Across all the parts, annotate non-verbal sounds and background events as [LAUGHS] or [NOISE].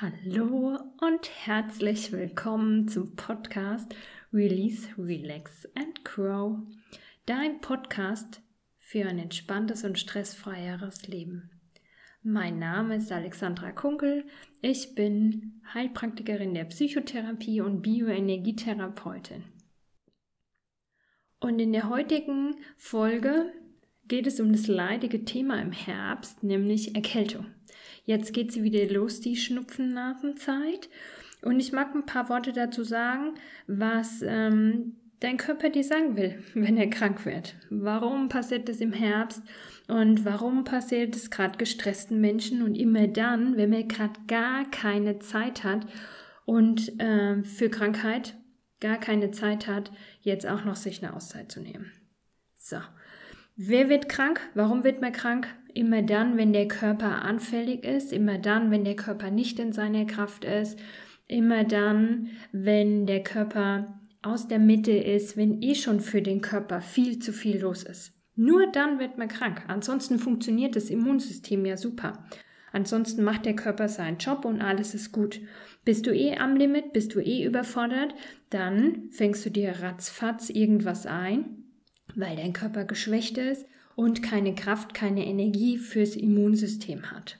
Hallo und herzlich willkommen zum Podcast Release, Relax and Grow. Dein Podcast für ein entspanntes und stressfreieres Leben. Mein Name ist Alexandra Kunkel. Ich bin Heilpraktikerin der Psychotherapie und Bioenergietherapeutin. Und in der heutigen Folge geht es um das leidige Thema im Herbst, nämlich Erkältung. Jetzt geht sie wieder los, die Schnupfennasenzeit. Und ich mag ein paar Worte dazu sagen, was ähm, dein Körper dir sagen will, [LAUGHS] wenn er krank wird. Warum passiert das im Herbst und warum passiert es gerade gestressten Menschen und immer dann, wenn man gerade gar keine Zeit hat und äh, für Krankheit gar keine Zeit hat, jetzt auch noch sich eine Auszeit zu nehmen. So, wer wird krank? Warum wird man krank? Immer dann, wenn der Körper anfällig ist, immer dann, wenn der Körper nicht in seiner Kraft ist, immer dann, wenn der Körper aus der Mitte ist, wenn eh schon für den Körper viel zu viel los ist. Nur dann wird man krank. Ansonsten funktioniert das Immunsystem ja super. Ansonsten macht der Körper seinen Job und alles ist gut. Bist du eh am Limit, bist du eh überfordert, dann fängst du dir ratzfatz irgendwas ein, weil dein Körper geschwächt ist und keine Kraft, keine Energie fürs Immunsystem hat.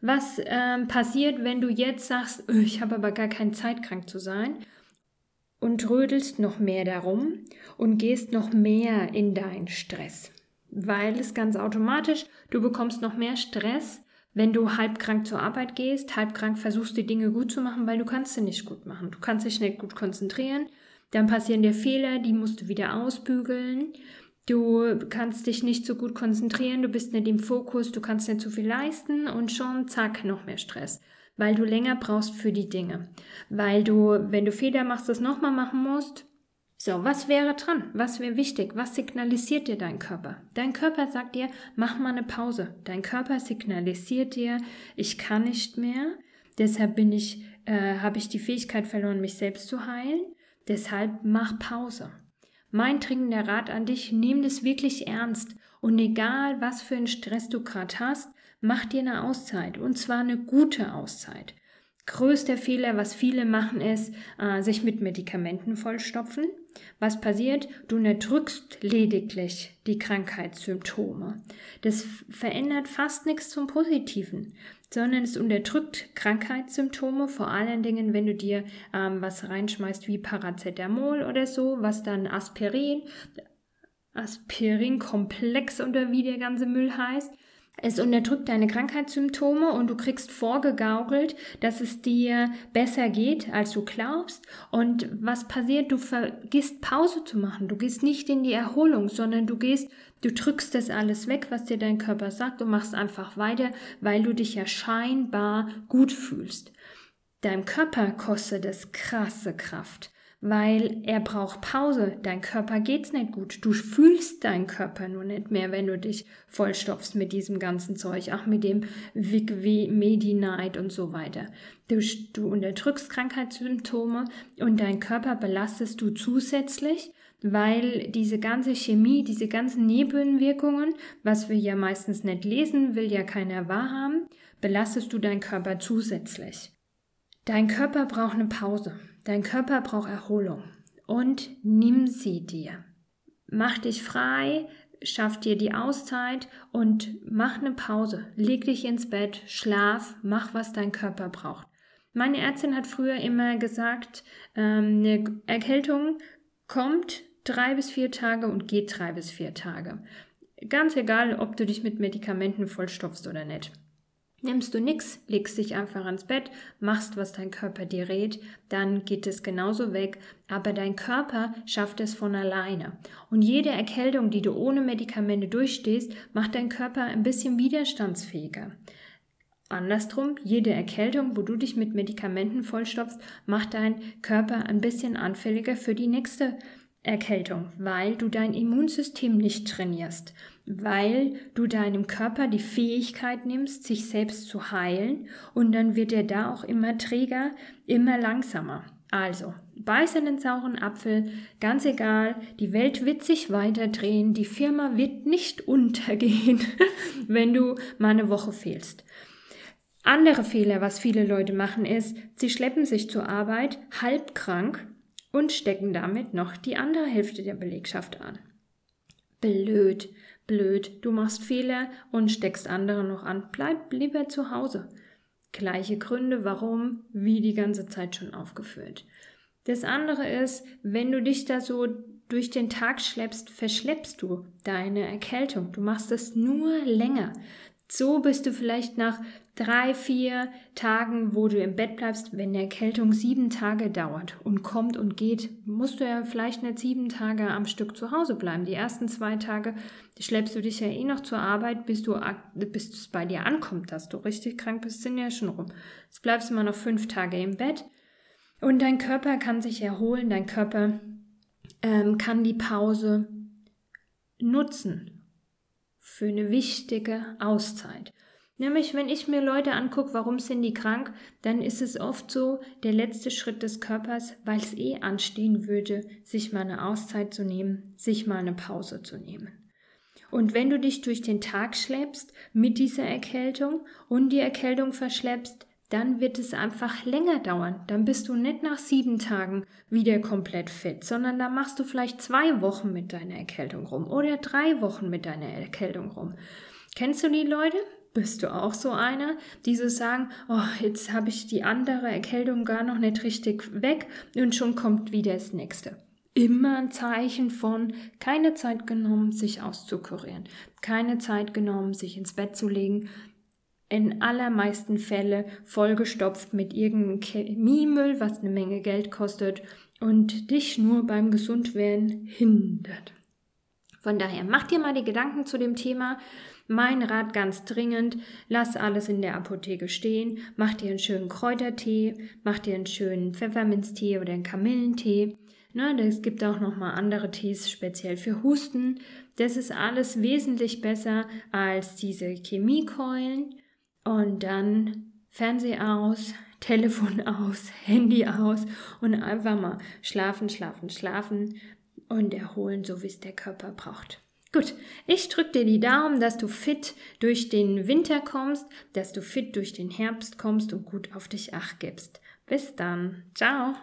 Was ähm, passiert, wenn du jetzt sagst, öh, ich habe aber gar keine Zeit, krank zu sein und rödelst noch mehr darum und gehst noch mehr in deinen Stress? Weil es ganz automatisch, du bekommst noch mehr Stress, wenn du halbkrank zur Arbeit gehst, halbkrank versuchst die Dinge gut zu machen, weil du kannst sie nicht gut machen. Du kannst dich nicht gut konzentrieren, dann passieren dir Fehler, die musst du wieder ausbügeln Du kannst dich nicht so gut konzentrieren, du bist nicht im Fokus, du kannst nicht so viel leisten und schon zack, noch mehr Stress, weil du länger brauchst für die Dinge. Weil du, wenn du Fehler machst, das nochmal machen musst. So, was wäre dran? Was wäre wichtig? Was signalisiert dir dein Körper? Dein Körper sagt dir, mach mal eine Pause. Dein Körper signalisiert dir, ich kann nicht mehr. Deshalb bin ich, äh, habe ich die Fähigkeit verloren, mich selbst zu heilen. Deshalb mach Pause. Mein dringender Rat an dich, nimm das wirklich ernst und egal was für einen Stress du gerade hast, mach dir eine Auszeit und zwar eine gute Auszeit. Größter Fehler, was viele machen, ist, äh, sich mit Medikamenten vollstopfen. Was passiert? Du erdrückst lediglich die Krankheitssymptome. Das verändert fast nichts zum Positiven sondern es unterdrückt Krankheitssymptome, vor allen Dingen, wenn du dir ähm, was reinschmeißt wie Paracetamol oder so, was dann Aspirin, Aspirin-Komplex oder wie der ganze Müll heißt, es unterdrückt deine Krankheitssymptome und du kriegst vorgegaukelt, dass es dir besser geht, als du glaubst. Und was passiert? Du vergisst Pause zu machen. Du gehst nicht in die Erholung, sondern du gehst, du drückst das alles weg, was dir dein Körper sagt und machst einfach weiter, weil du dich ja scheinbar gut fühlst. Deinem Körper kostet es krasse Kraft weil er braucht Pause. Dein Körper geht's nicht gut. Du fühlst deinen Körper nur nicht mehr, wenn du dich vollstopfst mit diesem ganzen Zeug, auch mit dem Vic Medi-Night und so weiter. Du, du unterdrückst Krankheitssymptome und dein Körper belastest du zusätzlich, weil diese ganze Chemie, diese ganzen Nebenwirkungen, was wir ja meistens nicht lesen, will ja keiner wahrhaben, belastest du deinen Körper zusätzlich. Dein Körper braucht eine Pause. Dein Körper braucht Erholung und nimm sie dir. Mach dich frei, schaff dir die Auszeit und mach eine Pause. Leg dich ins Bett, schlaf, mach, was dein Körper braucht. Meine Ärztin hat früher immer gesagt, ähm, eine Erkältung kommt drei bis vier Tage und geht drei bis vier Tage. Ganz egal, ob du dich mit Medikamenten vollstopfst oder nicht. Nimmst du nix, legst dich einfach ans Bett, machst, was dein Körper dir rät, dann geht es genauso weg, aber dein Körper schafft es von alleine. Und jede Erkältung, die du ohne Medikamente durchstehst, macht dein Körper ein bisschen widerstandsfähiger. Andersrum, jede Erkältung, wo du dich mit Medikamenten vollstopfst, macht dein Körper ein bisschen anfälliger für die nächste Erkältung, weil du dein Immunsystem nicht trainierst, weil du deinem Körper die Fähigkeit nimmst, sich selbst zu heilen und dann wird er da auch immer träger, immer langsamer. Also, beiß in den sauren Apfel, ganz egal, die Welt wird sich weiterdrehen, die Firma wird nicht [LAUGHS] untergehen, wenn du mal eine Woche fehlst. Andere Fehler, was viele Leute machen, ist, sie schleppen sich zur Arbeit halb krank und stecken damit noch die andere Hälfte der Belegschaft an. Blöd, blöd, du machst Fehler und steckst andere noch an. Bleib lieber zu Hause. Gleiche Gründe, warum, wie die ganze Zeit schon aufgeführt. Das andere ist, wenn du dich da so durch den Tag schleppst, verschleppst du deine Erkältung. Du machst es nur länger. So bist du vielleicht nach drei, vier Tagen, wo du im Bett bleibst, wenn eine Erkältung sieben Tage dauert und kommt und geht, musst du ja vielleicht nicht sieben Tage am Stück zu Hause bleiben. Die ersten zwei Tage schleppst du dich ja eh noch zur Arbeit, bis du bis es bei dir ankommt, dass du richtig krank bist, sind ja schon rum. Jetzt bleibst du mal noch fünf Tage im Bett und dein Körper kann sich erholen, dein Körper ähm, kann die Pause nutzen für eine wichtige Auszeit. Nämlich, wenn ich mir Leute angucke, warum sind die krank, dann ist es oft so der letzte Schritt des Körpers, weil es eh anstehen würde, sich mal eine Auszeit zu nehmen, sich mal eine Pause zu nehmen. Und wenn du dich durch den Tag schleppst mit dieser Erkältung und die Erkältung verschleppst, dann wird es einfach länger dauern. Dann bist du nicht nach sieben Tagen wieder komplett fit, sondern da machst du vielleicht zwei Wochen mit deiner Erkältung rum oder drei Wochen mit deiner Erkältung rum. Kennst du die Leute? Bist du auch so einer, die so sagen, oh, jetzt habe ich die andere Erkältung gar noch nicht richtig weg und schon kommt wieder das nächste. Immer ein Zeichen von keine Zeit genommen, sich auszukurieren, keine Zeit genommen, sich ins Bett zu legen, in allermeisten Fälle vollgestopft mit irgendeinem Chemiemüll, was eine Menge Geld kostet und dich nur beim Gesundwerden hindert. Von daher, mach dir mal die Gedanken zu dem Thema. Mein Rat ganz dringend, lass alles in der Apotheke stehen, mach dir einen schönen Kräutertee, mach dir einen schönen Pfefferminztee oder einen Kamillentee. Ne, es gibt auch noch mal andere Tees speziell für Husten. Das ist alles wesentlich besser als diese Chemiekeulen. Und dann Fernseher aus, [LAUGHS] Telefon aus, Handy aus und einfach mal schlafen, schlafen, schlafen und erholen, so wie es der Körper braucht. Gut, ich drücke dir die Daumen, dass du fit durch den Winter kommst, dass du fit durch den Herbst kommst und gut auf dich acht gibst. Bis dann. Ciao.